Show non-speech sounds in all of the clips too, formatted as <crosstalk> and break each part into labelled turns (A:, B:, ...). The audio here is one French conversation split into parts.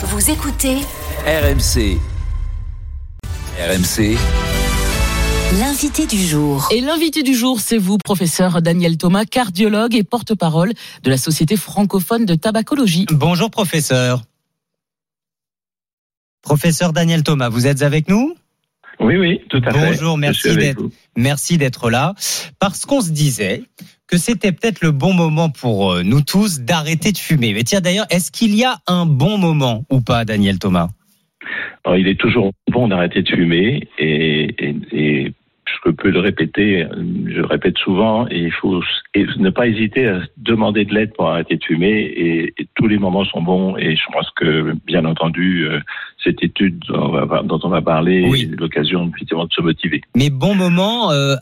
A: Vous écoutez
B: RMC. RMC.
A: l'invité du jour.
C: Et l'invité du jour, c'est vous, professeur Daniel Thomas, cardiologue et porte-parole de la Société francophone de tabacologie.
D: Bonjour professeur. Professeur Daniel Thomas, vous êtes avec nous?
E: Oui, oui, tout à fait.
D: Bonjour, merci d'être là. Parce qu'on se disait que c'était peut-être le bon moment pour euh, nous tous d'arrêter de fumer. Mais tiens d'ailleurs, est-ce qu'il y a un bon moment ou pas, Daniel Thomas?
E: Il est toujours bon d'arrêter de fumer et je peux le répéter, je le répète souvent, et il faut et ne pas hésiter à demander de l'aide pour arrêter de fumer et, et tous les moments sont bons et je pense que, bien entendu, euh, cette étude dont on va, dont on va parler
D: Oui.
E: est l'occasion effectivement de se motiver.
D: Mais bon moment euh,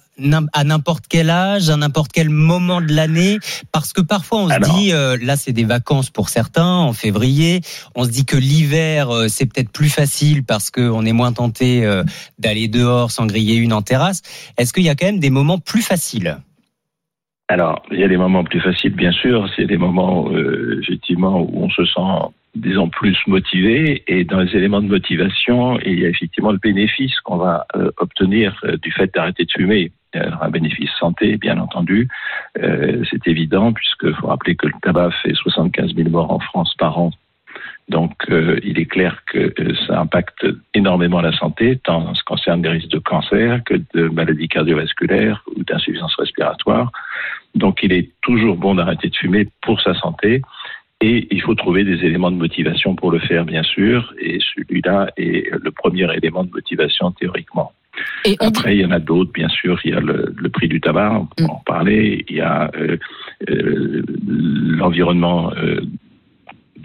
D: à n'importe quel âge, à n'importe quel moment de l'année, parce que parfois on se
E: Alors.
D: dit, euh, là c'est des vacances pour certains en février, on se dit que l'hiver c'est peut-être plus facile parce qu'on est moins tenté d'aller dehors sans griller une en terrasse. Est-ce qu'il y a quand même des moments plus faciles?
E: Alors, il y a des moments plus faciles, bien sûr. C'est des moments, euh, effectivement, où on se sent, disons, plus motivé. Et dans les éléments de motivation, il y a effectivement le bénéfice qu'on va euh, obtenir euh, du fait d'arrêter de fumer. Un bénéfice santé, bien entendu, Euh, c'est évident, puisque faut rappeler que le tabac fait 75 000 morts en France par an. Donc, euh, il est clair que euh, ça impacte énormément la santé, tant en ce qui concerne les risques de cancer que de maladies cardiovasculaires ou d'insuffisance respiratoire. Donc, il est toujours bon d'arrêter de fumer pour sa santé. Et il faut trouver des éléments de motivation pour le faire, bien sûr. Et celui-là est le premier élément de motivation théoriquement.
C: Et on dit,
E: Après, il y en a d'autres, bien sûr. Il y a le, le prix du tabac, on peut
C: Mm.
E: en parler. Il y a euh, euh, l'environnement euh,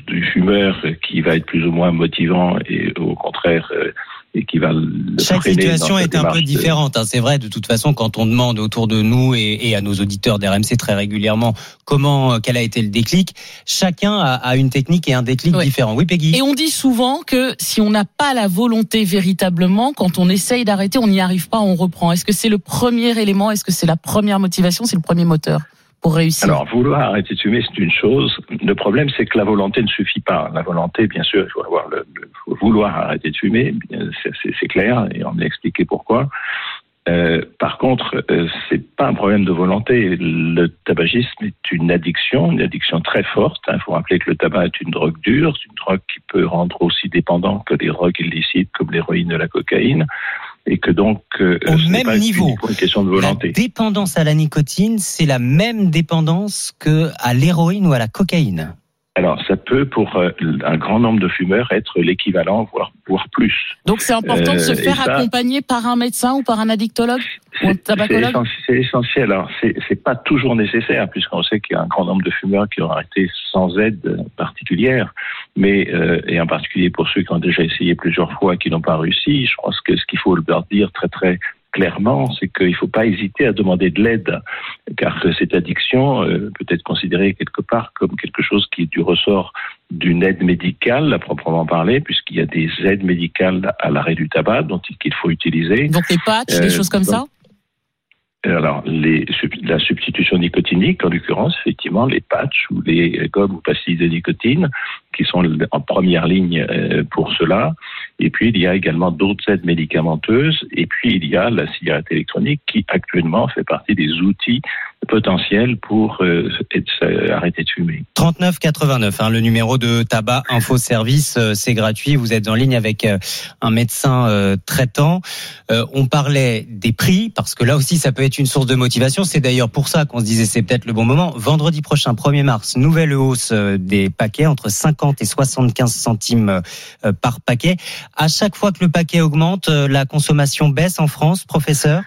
E: du fumeur qui va être plus ou moins motivant et au contraire euh, et qui va le
D: Chaque situation est un peu différente. hein. C'est vrai, de toute façon, quand on demande autour de nous et, et à nos auditeurs d'RMC très régulièrement comment, euh, quel a été le déclic, chacun a, a une technique et un déclic différent. Oui, Peggy?
C: Et on dit souvent que si on n'a pas la volonté véritablement, quand on essaye d'arrêter, on n'y arrive pas, on reprend. Est-ce que c'est le premier élément? Est-ce que c'est la première motivation? C'est le premier moteur
E: Alors, vouloir arrêter de fumer, c'est une chose. Le problème, c'est que la volonté ne suffit pas. La volonté, bien sûr, il faut avoir le, vouloir arrêter de fumer, c'est- clair, et on a expliqué pourquoi. Euh, par contre, euh, c'est pas un problème de volonté. Le tabagisme est une addiction, une addiction très forte. Il faut rappeler que le tabac est une drogue dure, c'est une drogue qui peut rendre aussi dépendant que les drogues illicites comme l'héroïne et la cocaïne, et que donc euh,
D: Au
E: ce
D: même
E: pas
D: niveau.
E: uniquement une question de
D: La dépendance à la nicotine, c'est la même dépendance que à l'héroïne ou à la cocaïne.
E: Alors, ça peut pour euh, un grand nombre de fumeurs être l'équivalent, voire, voire plus.
C: Donc c'est important de se
E: Euh,
C: faire
E: ça-
C: accompagner par un médecin ou par un addictologue ou un
E: C'est
C: tabacologue
E: essentiel. Alors, c'est c'est pas toujours nécessaire, puisqu'on sait qu'il y a un grand nombre de fumeurs qui ont arrêté sans aide particulière, mais euh, et en particulier pour ceux qui ont déjà essayé plusieurs fois et qui n'ont pas réussi. Je pense que ce qu'il faut leur dire très très clairement, c'est qu'il ne faut pas hésiter à demander de l'aide, car cette addiction euh, peut être considérée quelque part comme quelque chose qui est du ressort d'une aide médicale à proprement parler, puisqu'il y a des aides médicales à l'arrêt du tabac dont il- qu'il faut utiliser.
C: Donc les patchs,
E: Euh,
C: des choses comme ça?
E: Alors, les, la substitution nicotinique, en l'occurrence, effectivement, les patchs ou les gommes ou pastilles de nicotine, qui sont en première ligne euh, pour cela. Et puis, il y a également d'autres aides médicamenteuses. Et puis, il y a la cigarette électronique qui, actuellement, fait partie des outils potentiels pour euh, euh, arrêter de fumer.
D: 39 89, hein, le numéro de tabac info service, euh, c'est gratuit. Vous êtes en ligne avec un médecin traitant. On parlait des prix parce que là aussi ça peut être une source de motivation. C'est d'ailleurs pour ça qu'on se disait c'est peut-être le bon moment. Vendredi prochain, 1er mars, nouvelle hausse des paquets entre 50 et 75 centimes par paquet. À chaque fois que le paquet augmente, la consommation baisse en France, professeur?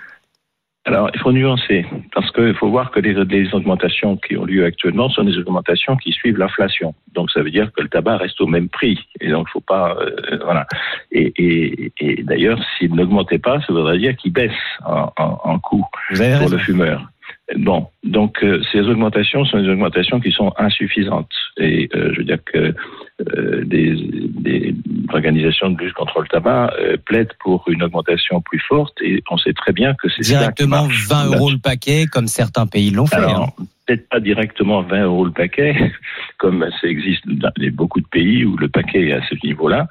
E: Alors, il faut nuancer, parce qu'il faut voir que les, les augmentations qui ont lieu actuellement sont des augmentations qui suivent l'inflation. Donc, ça veut dire que le tabac reste au même prix. Et donc, il faut pas, euh, voilà. Et, et, et d'ailleurs, s'il n'augmentait pas, ça voudrait dire qu'il baisse en, en, en coût pour
D: raison.
E: le fumeur. Bon, donc euh, ces augmentations sont des augmentations qui sont insuffisantes. Et euh, je veux dire que euh, des, des, organisations de lutte contre le tabac euh, plaident pour une augmentation plus forte et on sait très bien que c'est
D: directement 20 euros le paquet comme certains pays l'ont fait.
E: Alors, hein. Peut-être pas directement 20 euros le paquet, <laughs> comme ça existe dans beaucoup de pays où le paquet est à ce niveau-là.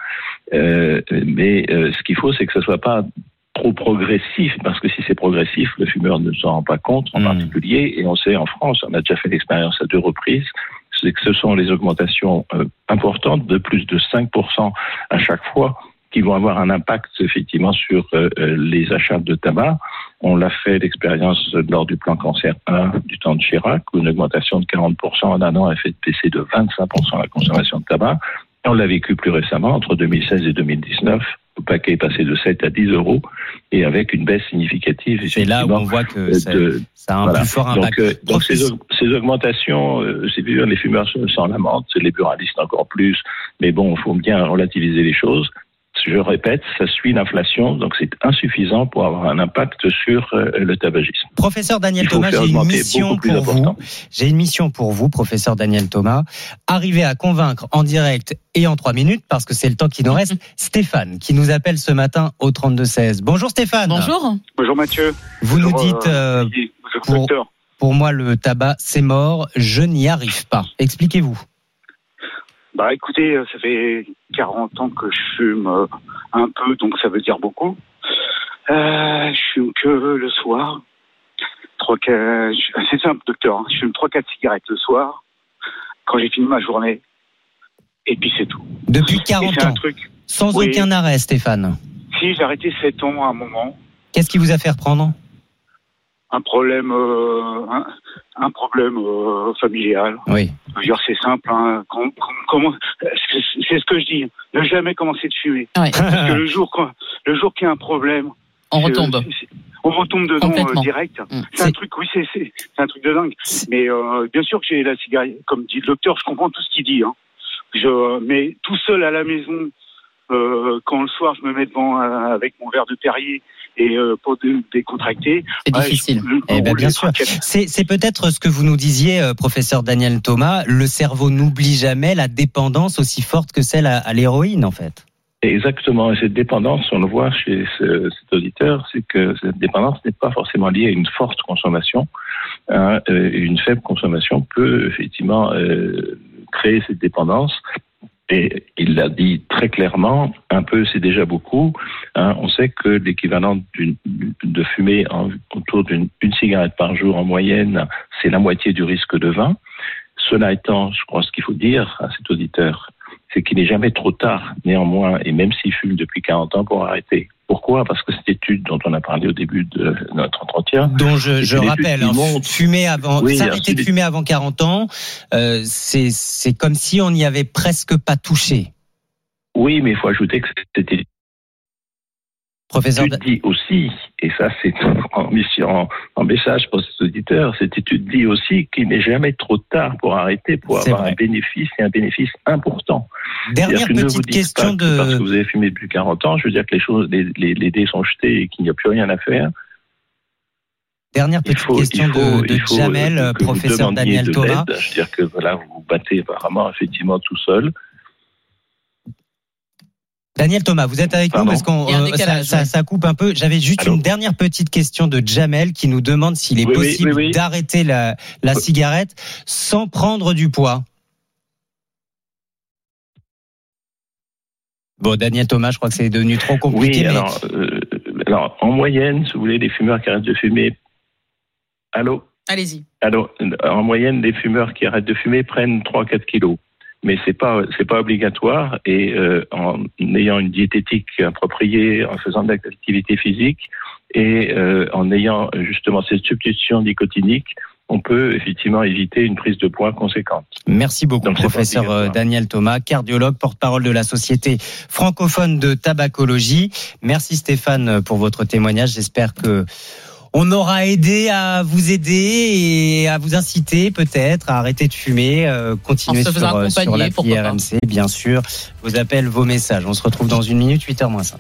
E: Euh, mais ce qu'il faut, c'est que ce soit pas trop progressif, parce que si c'est progressif, le fumeur ne s'en rend pas compte en mmh. particulier, et on sait en France, on a déjà fait l'expérience à deux reprises, c'est que ce sont les augmentations euh, importantes de plus de 5% à chaque fois qui vont avoir un impact effectivement sur euh, euh, les achats de tabac. On l'a fait l'expérience lors du plan cancer 1 du temps de Chirac, où une augmentation de 40% en un an a fait baisser de 25% la consommation de tabac. On l'a vécu plus récemment, entre 2016 et 2019, le paquet est passé de 7 à 10 euros et avec une baisse significative.
D: C'est là où on voit que ça, ça a un plus fort impact.
E: Donc, euh, donc ces, ces, augmentations, euh, c'est les fumeurs s'en lamentent, les buralistes encore plus, mais bon, il faut bien relativiser les choses je répète, ça suit l'inflation, donc c'est insuffisant pour avoir un impact sur euh, le tabagisme.
D: Professeur Daniel Thomas, j'ai une mission pour vous. J'ai une mission pour vous, professeur Daniel Thomas. Arriver à convaincre en direct et en trois minutes, parce que c'est le temps qui nous reste, <laughs> Stéphane, qui nous appelle ce matin au 32-16. Bonjour Stéphane.
C: Bonjour.
B: Bonjour Mathieu.
D: Vous nous dites, euh, pour, pour moi le tabac c'est mort, je n'y arrive pas. Expliquez-vous.
B: Bah écoutez, euh, ça fait 40 ans que je fume euh, un peu, donc ça veut dire beaucoup. Euh, je fume que le soir. <laughs> C'est simple, docteur. Hein. Je fume 3-4 cigarettes le soir, quand j'ai fini ma journée. Et puis c'est tout.
D: Depuis 40 ans truc. Sans aucun arrêt, Stéphane
B: Si, j'ai arrêté 7 ans à un moment.
D: Qu'est-ce qui vous a fait reprendre?
B: Un problème, euh, un, problème euh, familial.
D: Oui.
B: c'est simple. Hein. c'est ce que je dis. Ne jamais commencer de fumer. Parce que le jour, le jour qu'il y a un problème,
C: on retombe.
B: On retombe dedans euh, direct. Mm. C'est un truc, oui, c'est un truc de dingue. Mais bien sûr que j'ai la cigarette, comme dit le docteur, je comprends tout ce qu'il dit. Hein. Je, mais tout seul à la maison, quand le soir je me mets devant avec mon verre de Perrier et euh, pour décontracter.
C: C'est difficile.
D: eh ben, bien sûr. C'est peut-être ce que vous nous disiez, euh, professeur Daniel Thomas. Le cerveau n'oublie jamais la dépendance aussi forte que celle à, l'héroïne, en fait.
E: Exactement. Et cette dépendance, on le voit chez ce, cet auditeur, c'est que cette dépendance n'est pas forcément liée à une forte consommation. Hein, euh, une faible consommation peut effectivement euh, créer cette dépendance et il l'a dit très clairement, un peu c'est déjà beaucoup. Hein, on sait que l'équivalent de fumer autour d'une cigarette par jour en moyenne, c'est la moitié du risque de 20. Cela étant, je crois ce qu'il faut dire à cet auditeur, c'est qu'il n'est jamais trop tard, néanmoins, et même s'il fume depuis 40 ans, pour arrêter. Pourquoi? Parce que cette étude dont on a parlé au début de notre entretien,
D: dont je, je rappelle, hein, fumer avant, s'arrêter de fumer avant 40 ans, euh, c'est comme si on n'y avait presque pas touché.
E: Oui, mais il faut ajouter que c'était
D: Professeur
E: étude dit aussi, et ça c'est en, message pour cet auditeur, cette étude dit aussi qu'il n'est jamais trop tard pour arrêter, pour avoir un bénéfice et un bénéfice important.
D: Dernière petite question de...
E: parce que vous avez fumé depuis 40 ans, je veux dire que les choses, les, les, dés sont jetés et qu'il n'y a plus rien à faire.
D: Dernière petite question de, de Jamel, professeur Daniel Thomas.
E: Je veux dire que voilà, vous vous battez apparemment effectivement tout seul.
D: Daniel Thomas, vous êtes avec nous parce qu'on euh, ça, ça, coupe un peu. J'avais juste une dernière petite question de Jamel qui nous demande s'il est possible d'arrêter la, la cigarette sans prendre du poids. Bon, Daniel Thomas, je crois que c'est devenu trop compliqué.
E: Oui, alors, euh, alors, en moyenne, si vous voulez, les fumeurs qui arrêtent de fumer. Allô?
C: Allez-y.
E: Alors, en moyenne, les fumeurs qui arrêtent de fumer prennent 3-4 kilos mais c'est pas c'est pas obligatoire et euh, en ayant une diététique appropriée, en faisant de l'activité physique et euh, en ayant justement cette substitution nicotinique, on peut effectivement éviter une prise de poids conséquente.
D: Merci beaucoup, professeur euh, Daniel Thomas, cardiologue, porte-parole de la Société francophone de tabacologie. Merci Stéphane pour votre témoignage. J'espère que on aura aidé à vous aider et à vous inciter peut-être à arrêter de fumer, euh, continuer sur, euh, sur la RMC, bien sûr. Vos appels, vos messages. On se retrouve dans une minute, 8h moins 5.